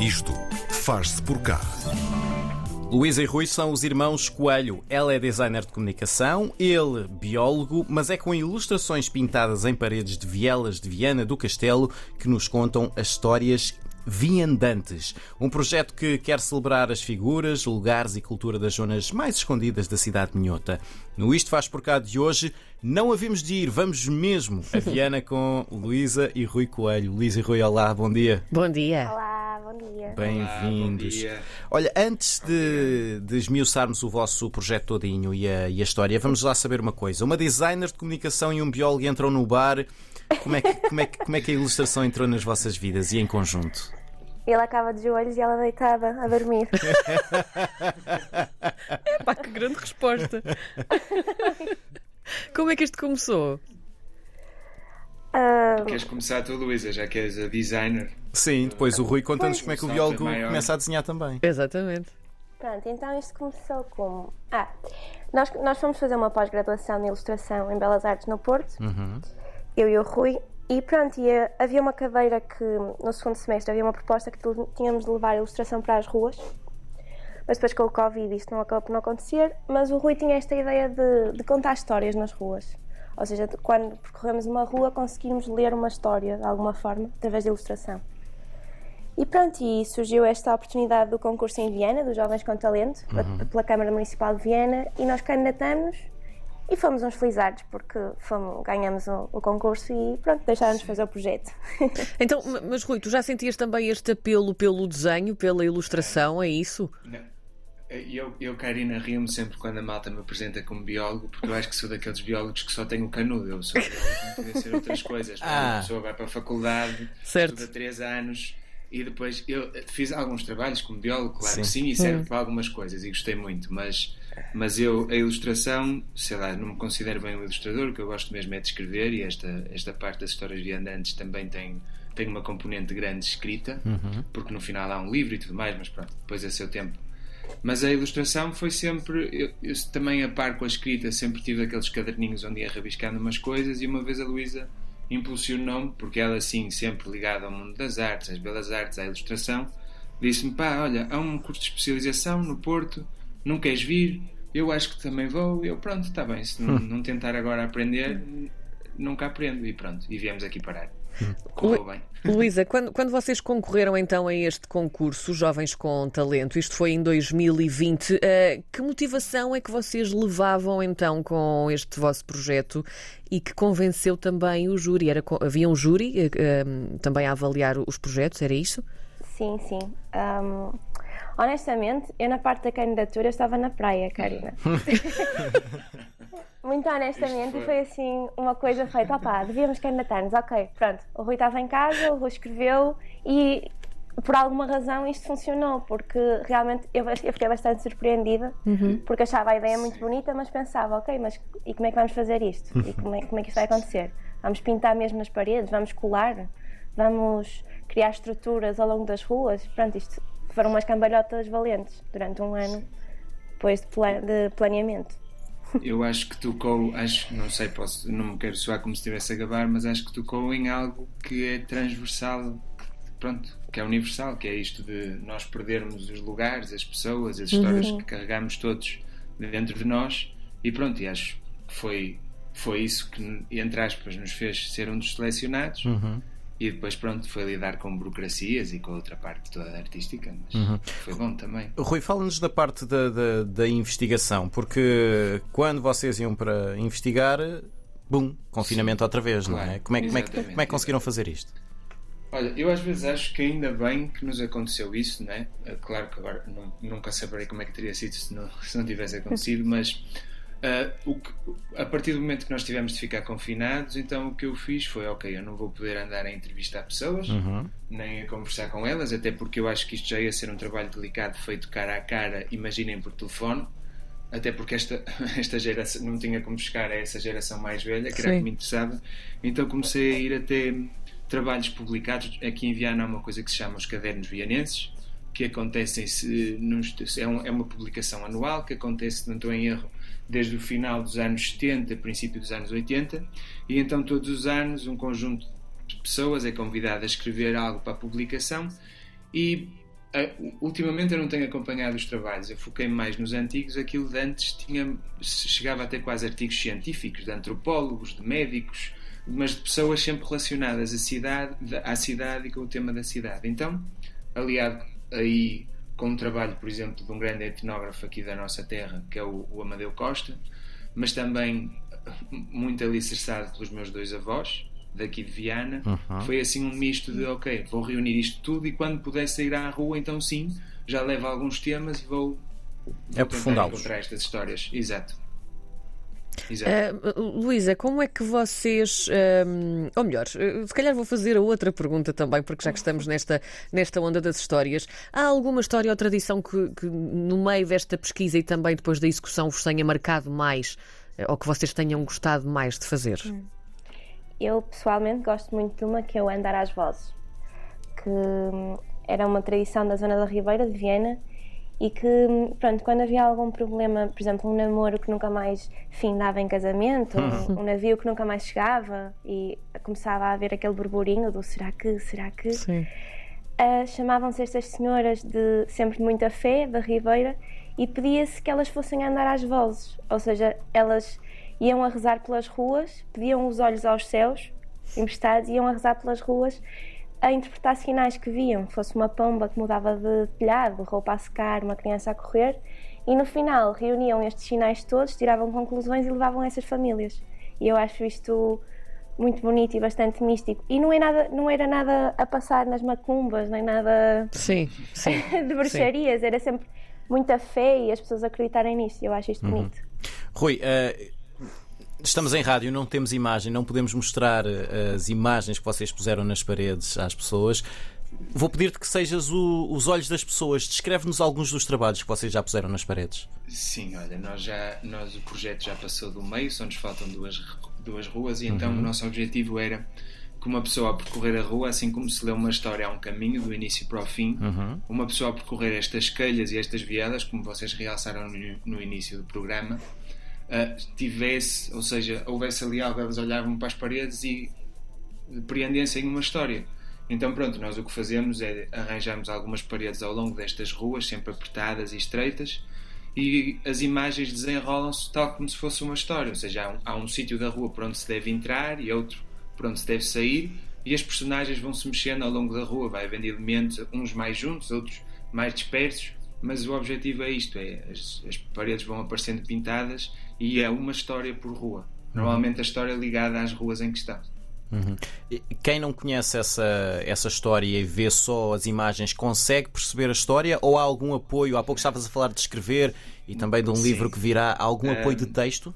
Isto faz-se por cá. Luísa e Rui são os irmãos Coelho. Ela é designer de comunicação, ele biólogo, mas é com ilustrações pintadas em paredes de vielas de Viana do Castelo que nos contam as histórias Viandantes, um projeto que quer celebrar as figuras, lugares e cultura das zonas mais escondidas da cidade de Minhota. No Isto Faz Por Cá de hoje, não havemos de ir, vamos mesmo a Viana com Luísa e Rui Coelho. Luísa e Rui, olá, bom dia. Bom dia. Olá, dia. Bem-vindos. Olha, antes de, de esmiuçarmos o vosso projeto todinho e a, e a história, vamos lá saber uma coisa. Uma designer de comunicação e um biólogo entram no bar. Como é, que, como, é que, como é que a ilustração entrou nas vossas vidas e em conjunto? Ele acaba de joelhos e ela deitada a dormir. Pá, que grande resposta. Como é que isto começou? Ah, Queres começar tu, Luísa, já que és a designer? Sim, depois o Rui conta-nos como é que o Salto biólogo maior. começa a desenhar também. Exatamente. pronto, então isto começou como. Ah, nós, nós fomos fazer uma pós-graduação de ilustração em Belas Artes no Porto, eu e o Rui, e pronto, e, eh, havia uma cadeira que no segundo semestre havia uma proposta que tínhamos de levar a ilustração para as ruas. Mas depois com o Covid isto não acabou por não acontecer, mas o Rui tinha esta ideia de, de contar histórias nas ruas. Ou seja, quando percorremos uma rua conseguimos ler uma história de alguma forma, através de ilustração. E pronto, e surgiu esta oportunidade do concurso em Viena, dos Jovens com Talento, pe- pela Câmara Municipal de Viena, e nós candidatamos e fomos uns felizardos porque fomos, ganhamos o, o concurso e pronto, deixaram-nos fazer o projeto. Então, ma- mas Rui, tu já sentias também este apelo pelo desenho, pela ilustração, é isso? Não. Eu, eu Karina, rio-me sempre quando a malta me apresenta como biólogo, porque eu acho que sou daqueles biólogos que só têm o canudo. Eu sou biólogo, não podia ser outras coisas. Ah. A pessoa vai para a faculdade, Certo. estuda 3 anos e depois eu fiz alguns trabalhos como biólogo, claro Sim. que sim, e serve para algumas coisas e gostei muito, mas, mas eu, a ilustração, sei lá, não me considero bem um ilustrador, o que eu gosto mesmo é de escrever e esta, esta parte das histórias viandantes também tem, tem uma componente grande de escrita, porque no final há um livro e tudo mais, mas pronto, depois é seu tempo. Mas a ilustração foi sempre, eu, eu também a par com a escrita, sempre tive aqueles caderninhos onde ia rabiscando umas coisas e uma vez a Luísa impulsionou-me, porque ela assim, sempre ligada ao mundo das artes, às belas artes, à ilustração, disse-me, pá, olha, há um curso de especialização no Porto, não queres vir? Eu acho que também vou, e eu pronto, está bem, se não, não tentar agora aprender, nunca aprendo, e pronto, e viemos aqui parar. Correu bem. Luísa, quando, quando vocês concorreram então a este concurso, Jovens com Talento, isto foi em 2020, eh, que motivação é que vocês levavam então com este vosso projeto e que convenceu também o júri? Era, havia um júri eh, também a avaliar os projetos, era isso? Sim, sim. Ahm, honestamente, eu na parte da candidatura eu estava na praia, Karina. Muito honestamente, foi- foi assim uma coisa feita. Opá, devíamos candidatar-nos, ok, pronto. O Rui estava em casa, o Rui escreveu e por alguma razão isto funcionou, porque realmente eu, eu fiquei bastante surpreendida, porque achava a ideia muito bonita, mas pensava, ok, mas e como é que vamos fazer isto? E como é, como é que isto vai acontecer? Vamos pintar mesmo nas paredes? Vamos colar? Vamos criar estruturas ao longo das ruas? Pronto, isto foram umas cambalhotas valentes durante um ano depois de, pla- de planeamento. Eu acho que tocou, acho, não sei, posso, não me quero soar como se estivesse a gabar, mas acho que tocou em algo que é transversal, que, pronto, que é universal, que é isto de nós perdermos os lugares, as pessoas, as histórias que carregamos todos dentro de nós e pronto, e acho que foi, foi isso que, entre aspas, nos fez ser um dos selecionados. E depois, pronto, foi lidar com burocracias e com a outra parte toda artística, mas foi bom também. Rui, fala-nos da parte da, da, da investigação, porque quando vocês iam para investigar, bum, confinamento outra vez, não é? Claro, Como é, como, é que, como é que conseguiram fazer isto? Olha, eu às vezes acho que ainda bem que nos aconteceu isso, né? Claro que agora nu- nunca saberei como é que teria sido se não, se não tivesse acontecido, mas o que- a partir do momento que nós tivemos de ficar confinados, então o que eu fiz foi: ok, eu não vou poder andar a entrevistar pessoas, nem a conversar com elas, até porque eu acho que isto já ia ser um trabalho delicado feito cara a cara, imaginem por telefone. Até porque esta, esta geração não tinha como chegar a essa geração mais velha, que era Sim. que me interessava. Então comecei a ir até trabalhos publicados. Aqui em Viana há uma coisa que se chama os Cadernos Vianenses, que acontecem se, é, um- é uma publicação anual que acontece, não estou em erro, desde o final dos anos 70, princípio dos anos 80, e então todos os anos um conjunto de pessoas é convidado a escrever algo para a publicação e Uh, ultimamente eu não tenho acompanhado os trabalhos, eu foquei mais nos antigos. Aquilo de antes tinha, chegava a ter quase artigos científicos, de antropólogos, de médicos, mas de pessoas sempre relacionadas à cidade, à cidade e com o tema da cidade. Então, aliado aí com um trabalho, por exemplo, de um grande etnógrafo aqui da nossa terra, que é o, o Amadeu Costa, mas também muito alicerçado pelos meus dois avós, daqui de Viana, uhum. foi assim um misto de ok, vou reunir isto tudo e quando puder sair à rua, então sim, já levo alguns temas e vou, vou aprofundá-los. encontrar estas histórias. Exato. Uh, Luísa, como é que vocês. Uh, ou melhor, uh, se calhar vou fazer a outra pergunta também, porque já que estamos nesta, nesta onda das histórias, há alguma história ou tradição que, que no meio desta pesquisa e também depois da execução vos tenha marcado mais eh, ou que vocês tenham gostado mais de fazer? Hum. Eu pessoalmente gosto muito de uma que é o Andar às Vozes, que hum, era uma tradição da zona da Ribeira de Viena e que, hum, pronto, quando havia algum problema, por exemplo, um namoro que nunca mais findava em casamento, um, um navio que nunca mais chegava e começava a haver aquele burburinho do será que, será que, uh, chamavam-se estas senhoras de sempre de muita fé da Ribeira e pedia-se que elas fossem andar às vozes, ou seja, elas iam a rezar pelas ruas, pediam os olhos aos céus emprestados, iam a rezar pelas ruas a interpretar sinais que viam, fosse uma pomba que mudava de telhado, roupa a secar, uma criança a correr, e no final reuniam estes sinais todos, tiravam conclusões e levavam essas famílias. E eu acho isto muito bonito e bastante místico. E não, é nada, não era nada a passar nas macumbas, nem nada sim, sim, de bruxarias, sim. era sempre muita fé e as pessoas acreditarem nisso. Eu acho isto uhum. bonito. Rui, uh, Estamos em rádio, não temos imagem, não podemos mostrar uh, as imagens que vocês puseram nas paredes às pessoas. Vou pedir-te que sejas o, os olhos das pessoas. Descreve-nos alguns dos trabalhos que vocês já puseram nas paredes. Sim, olha, nós já nós, o projeto já passou do meio, só nos faltam duas, duas ruas, e então uhum. o nosso objetivo era que uma pessoa a percorrer a rua, assim como se lê uma história a um caminho, do início para o fim, uhum. uma pessoa a percorrer estas calhas e estas viadas, como vocês realçaram no, no início do programa, uh, tivesse, ou seja, houvesse ali algo, elas olhavam para as paredes e preendessem uma história. Então, pronto, nós o que fazemos é arranjamos algumas paredes ao longo destas ruas, sempre apertadas e estreitas, e as imagens desenrolam-se tal como se fosse uma história. Ou seja, há um, há um sítio da rua por onde se deve entrar e outro por onde se deve sair, e as personagens vão se mexendo ao longo da rua, vai havendo elementos, uns mais juntos, outros mais dispersos, mas o objetivo é isto: é as, as paredes vão aparecendo pintadas e é uma história por rua. Normalmente a história é ligada às ruas em questão. Uhum. Quem não conhece essa, essa história e vê só as imagens consegue perceber a história ou há algum apoio? Há pouco estavas a falar de escrever e também de um Sim. livro que virá. Há algum apoio de texto?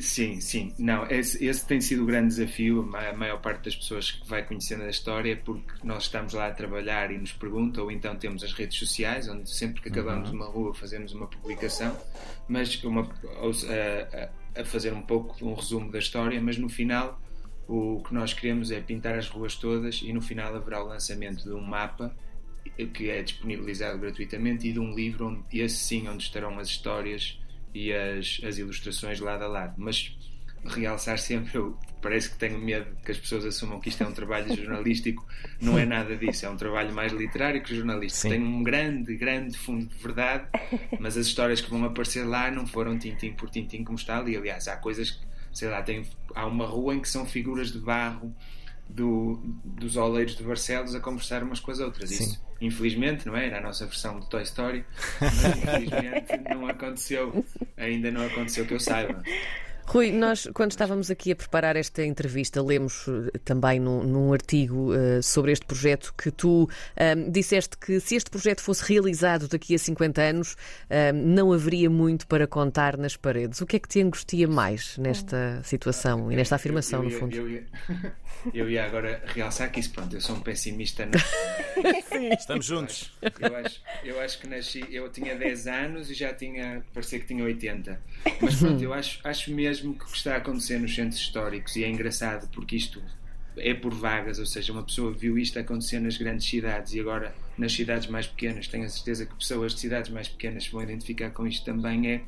Sim, sim. Não, esse, esse, tem sido o grande desafio. A maior parte das pessoas que vai conhecendo a história, porque nós estamos lá a trabalhar e nos perguntam, ou então temos as redes sociais, onde sempre que acabamos uhum. uma rua fazemos uma publicação, mas uma, a, a, fazer um pouco um resumo da história, mas no final o que nós queremos é pintar as ruas todas e no final haverá o lançamento de um mapa que é disponibilizado gratuitamente e de um livro onde esse sim onde estarão as histórias e as, as ilustrações lado a lado. Mas realçar sempre, eu parece que tenho medo que as pessoas assumam que isto é um trabalho jornalístico, não é nada disso, é um trabalho mais literário que jornalístico. Sim. Tem um grande, grande fundo de verdade, mas as histórias que vão aparecer lá não foram tintim por tintim como está ali. Aliás, há coisas que, sei lá, tem, há uma rua em que são figuras de barro do, dos oleiros de Barcelos a conversar umas com as outras. Sim. Isso, infelizmente, não é? Era a nossa versão de Toy Story, mas infelizmente não aconteceu. Ainda não aconteceu que eu saiba. Rui, nós, quando estávamos aqui a preparar esta entrevista, lemos eh, também num, num artigo uh, sobre este projeto que tu uh, disseste que se este projeto fosse realizado daqui a 50 anos, uh, não haveria muito para contar nas paredes. O que é que te angustia mais nesta situação e nesta afirmação, eu, eu, no fundo? Eu, ia, eu ia agora realçar que isso, pronto, eu sou um pessimista. Estamos juntos. Eu acho, eu acho que nasci, eu tinha 10 anos e já tinha, parecia que tinha 80. Mas pronto, eu acho, acho mesmo mesmo que está a acontecer nos centros históricos e é engraçado porque isto é por vagas, ou seja, uma pessoa viu isto acontecer nas grandes cidades e agora nas cidades mais pequenas, tenho a certeza que pessoas de cidades mais pequenas vão identificar com isto também, é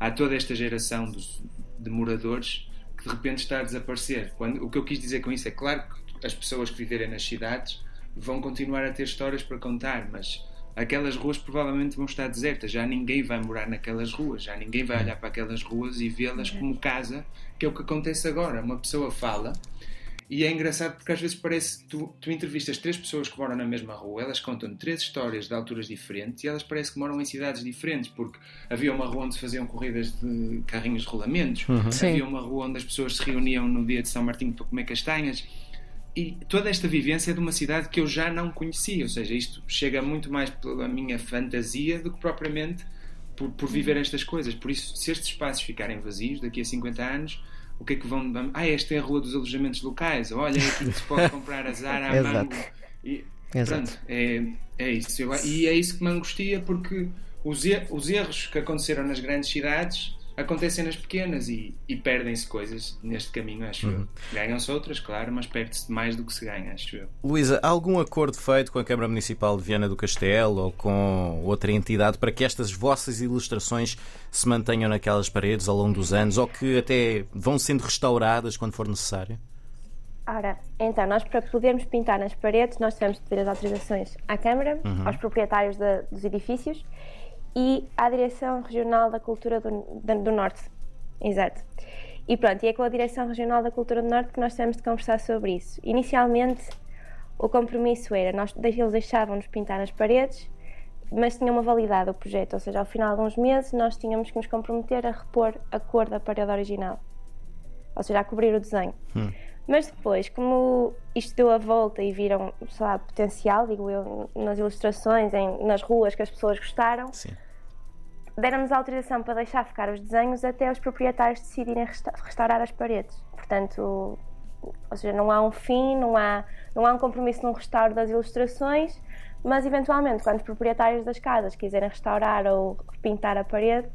há toda esta geração de moradores que de repente está a desaparecer. Quando, o que eu quis dizer com isso é claro que as pessoas que viverem nas cidades vão continuar a ter histórias para contar, mas aquelas ruas provavelmente vão estar desertas, já ninguém vai morar naquelas ruas, já ninguém vai olhar para aquelas ruas e vê-las como casa, que é o que acontece agora. Uma pessoa fala e é engraçado porque às vezes parece que tu, tu entrevistas três pessoas que moram na mesma rua, elas contam três histórias de alturas diferentes e elas parecem que moram em cidades diferentes, porque havia uma rua onde se faziam corridas de carrinhos de rolamentos, Sim. havia uma rua onde as pessoas se reuniam no dia de São Martinho para comer castanhas. E toda esta vivência é de uma cidade que eu já não conhecia, ou seja, isto chega muito mais pela minha fantasia do que propriamente por, por viver estas coisas. Por isso, se estes espaços ficarem vazios daqui a 50 anos, o que é que vão. Ah, esta é a rua dos alojamentos locais, olha, é aqui que se pode comprar a Zara, a Exato. Mango. E, Exato. pronto, é, é isso. Eu- e é isso que me angustia, porque os, er- os erros que aconteceram nas grandes cidades acontecem nas pequenas e, e perdem-se coisas neste caminho, acho eu. Ganham-se outras, claro, mas perde-se mais do que se ganha, acho eu. Luísa, há algum acordo feito com a Câmara Municipal de Viana do Castelo ou com outra entidade para que estas vossas ilustrações se mantenham naquelas paredes ao longo dos anos ou que até vão sendo restauradas quando for necessário? Ora, então, nós para podermos pintar nas paredes, nós temos de pedir as autorizações à Câmara, aos proprietários da- dos edifícios e à Direção Regional da Cultura do, do Norte. Exato. E pronto, e é com a Direção Regional da Cultura do Norte que nós temos de conversar sobre isso. Inicialmente, o compromisso era, nós, eles deixavam-nos pintar nas paredes, mas tinha uma validade o projeto, ou seja, ao final de uns meses nós tínhamos que nos comprometer a repor a cor da parede original, ou seja, a cobrir o desenho. Mas depois, como isto deu a volta e viram, sei lá, potencial, digo eu, nas ilustrações, em- nas ruas que as pessoas gostaram, deram-nos a autorização para deixar ficar os desenhos até os proprietários decidirem resta- restaurar as paredes. Portanto, ou seja, não há um fim, não há, não há um compromisso num restauro das ilustrações, mas eventualmente, quando os proprietários das casas quiserem restaurar ou pintar a parede,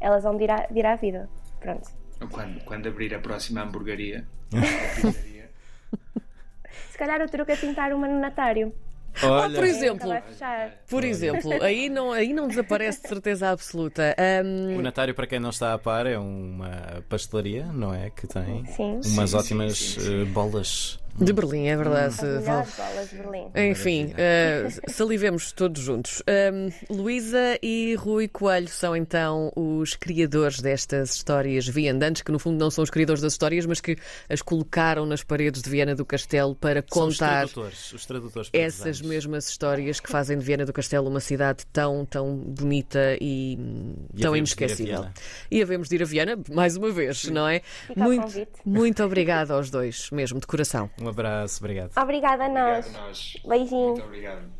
elas vão de ir à, de ir à vida. Pronto. Quando, quando abrir a próxima hamburgueria, Se calhar o truque é pintar uma no natário. Olha, por exemplo. Por exemplo, aí não, aí não desaparece de certeza absoluta. Ahm, o Natário, para quem não está a par, é uma pastelaria, não é? Que tem Sim. umas Sim, ótimas sim, sim, sim. eh, bolas. De Berlim, é verdade. As Val. melhores bolas de Berlim. Enfim, eh, salivemos todos juntos. Ahm, Luísa e Rui Coelho são então os criadores destas histórias viandantes, que no fundo não são os criadores das histórias, mas que as colocaram nas paredes de Viana do Castelo para São os contar tradutores, os tradutores essas mesmas histórias que fazem de Viana do Castelo uma cidade tão, tão bonita e, hum, E tão inesquecível. Viana. E havemos de ir a Viana, mais uma vez, não é? Fica Muito, muito obrigada aos dois, mesmo, de coração. Um abraço, obrigado. Obrigada a nós. obrigado a nós. Beijinho. Muito obrigado.